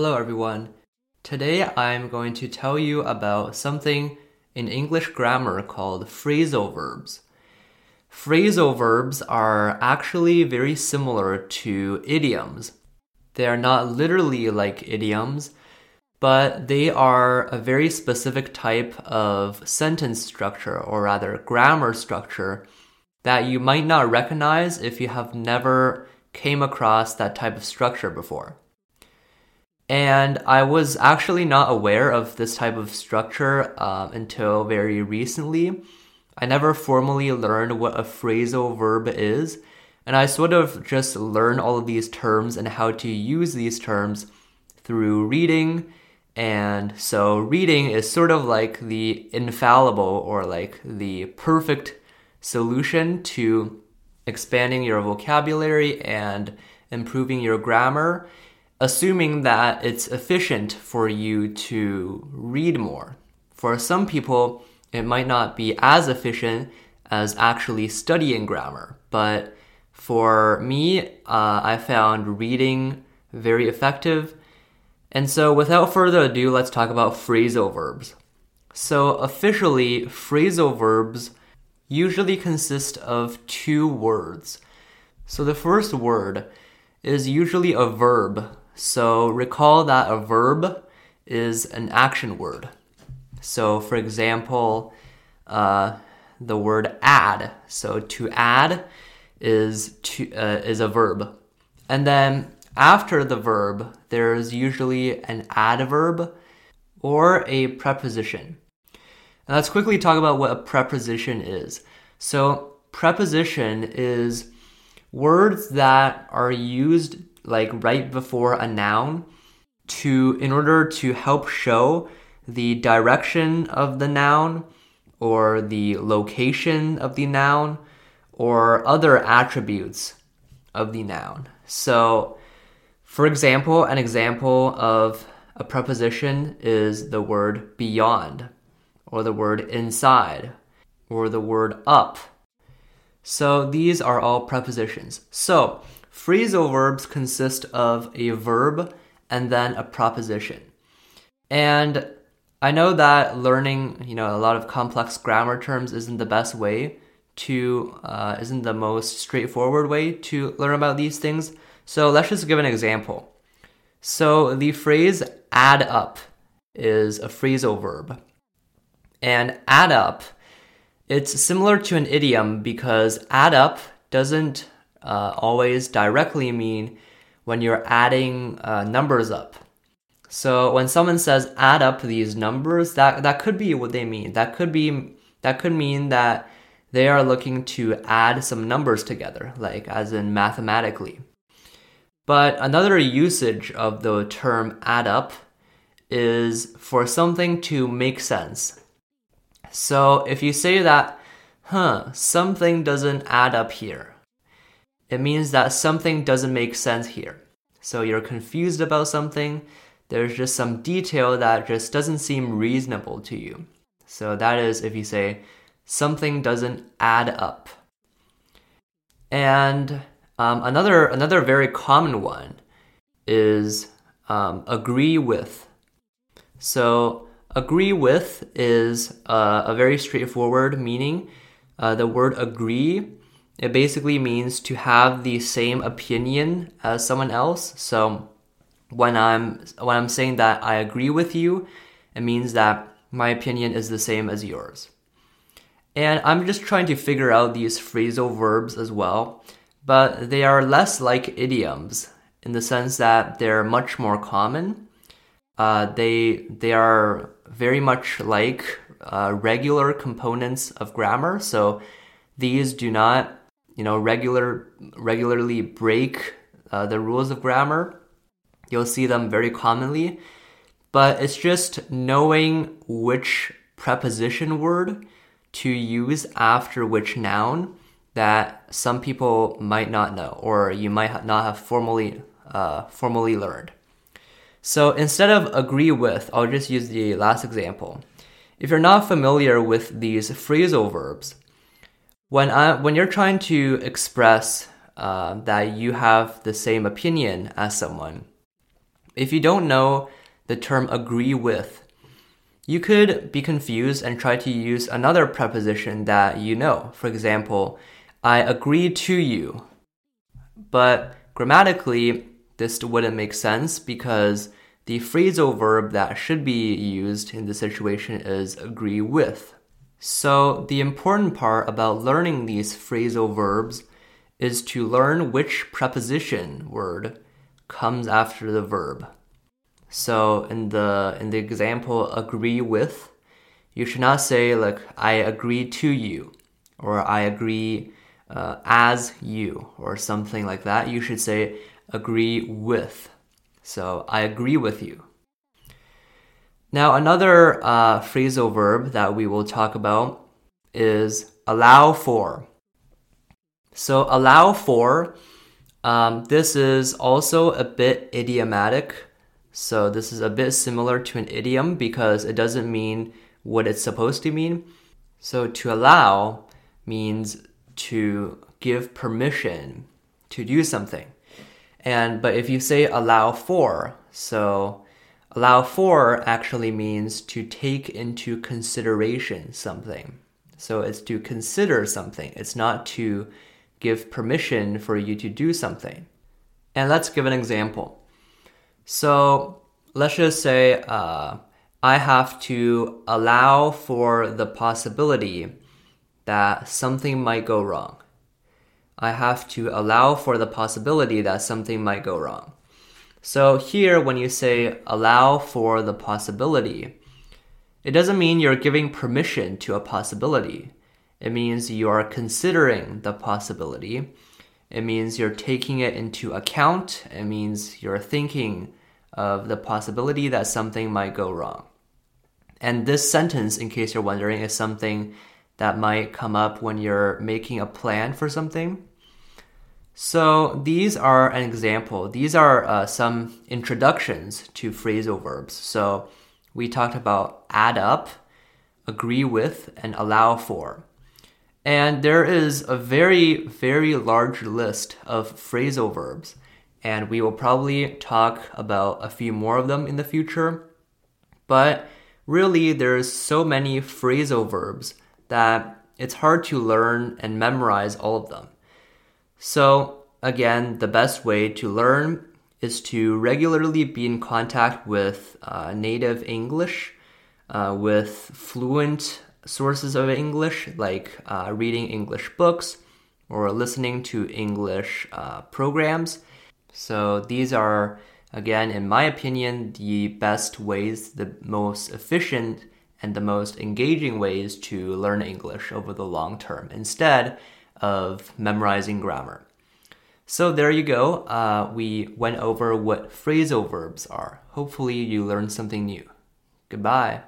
Hello, everyone. Today I'm going to tell you about something in English grammar called phrasal verbs. Phrasal verbs are actually very similar to idioms. They are not literally like idioms, but they are a very specific type of sentence structure, or rather, grammar structure, that you might not recognize if you have never came across that type of structure before. And I was actually not aware of this type of structure um, until very recently. I never formally learned what a phrasal verb is, and I sort of just learned all of these terms and how to use these terms through reading. And so, reading is sort of like the infallible or like the perfect solution to expanding your vocabulary and improving your grammar assuming that it's efficient for you to read more. For some people, it might not be as efficient as actually studying grammar, but for me, uh, I found reading very effective. And so, without further ado, let's talk about phrasal verbs. So, officially, phrasal verbs usually consist of two words. So, the first word is usually a verb so recall that a verb is an action word. So, for example, uh, the word add. So to add is to uh, is a verb, and then after the verb, there's usually an adverb or a preposition. Let's quickly talk about what a preposition is. So preposition is words that are used like right before a noun to in order to help show the direction of the noun or the location of the noun or other attributes of the noun. So, for example, an example of a preposition is the word beyond, or the word inside, or the word up. So, these are all prepositions. So, Phrasal verbs consist of a verb and then a preposition. And I know that learning, you know, a lot of complex grammar terms isn't the best way to, uh, isn't the most straightforward way to learn about these things. So let's just give an example. So the phrase add up is a phrasal verb. And add up, it's similar to an idiom because add up doesn't uh, always directly mean when you're adding uh, numbers up. So when someone says add up these numbers, that that could be what they mean. That could be that could mean that they are looking to add some numbers together, like as in mathematically. But another usage of the term add up is for something to make sense. So if you say that, huh, something doesn't add up here, it means that something doesn't make sense here. So you're confused about something, there's just some detail that just doesn't seem reasonable to you. So that is if you say something doesn't add up. And um, another another very common one is um, agree with. So agree with is uh, a very straightforward meaning. Uh, the word agree it basically means to have the same opinion as someone else. So when I'm when I'm saying that I agree with you, it means that my opinion is the same as yours. And I'm just trying to figure out these phrasal verbs as well, but they are less like idioms in the sense that they're much more common. Uh, they they are very much like uh, regular components of grammar. So these do not you know regular regularly break uh, the rules of grammar. You'll see them very commonly, but it's just knowing which preposition word to use after which noun that some people might not know or you might not have formally uh, formally learned. So instead of agree with, I'll just use the last example. If you're not familiar with these phrasal verbs, when I when you're trying to express uh, that you have the same opinion as someone, if you don't know the term agree with, you could be confused and try to use another preposition that you know. For example, I agree to you. But grammatically, this wouldn't make sense because the phrasal verb that should be used in this situation is agree with. So, the important part about learning these phrasal verbs is to learn which preposition word comes after the verb. So, in the in the example agree with, you should not say like I agree to you or I agree uh, as you or something like that. You should say agree with. So, I agree with you. Now, another uh, phrasal verb that we will talk about is allow for. So, allow for, um, this is also a bit idiomatic. So, this is a bit similar to an idiom because it doesn't mean what it's supposed to mean. So, to allow means to give permission to do something. And but if you say allow for, so allow for actually means to take into consideration something. So it's to consider something. It's not to give permission for you to do something. And let's give an example. So let's just say uh, I have to allow for the possibility that something might go wrong. I have to allow for the possibility that something might go wrong. So here, when you say allow for the possibility, it doesn't mean you're giving permission to a possibility. It means you are considering the possibility. It means you're taking it into account. It means you're thinking of the possibility that something might go wrong. And this sentence, in case you're wondering, is something that might come up when you're making a plan for something. So these are an example. These are uh, some introductions to phrasal verbs. So we talked about add up, agree with, and allow for. And there is a very, very large list of phrasal verbs. And we will probably talk about a few more of them in the future. But really, there's so many phrasal verbs that it's hard to learn and memorize all of them. So, again, the best way to learn is to regularly be in contact with uh, native English, uh, with fluent sources of English, like uh, reading English books or listening to English uh, programs. So, these are, again, in my opinion, the best ways, the most efficient and the most engaging ways to learn English over the long term instead of memorizing grammar. So there you go. Uh, we went over what phrasal verbs are. Hopefully, you learned something new. Goodbye.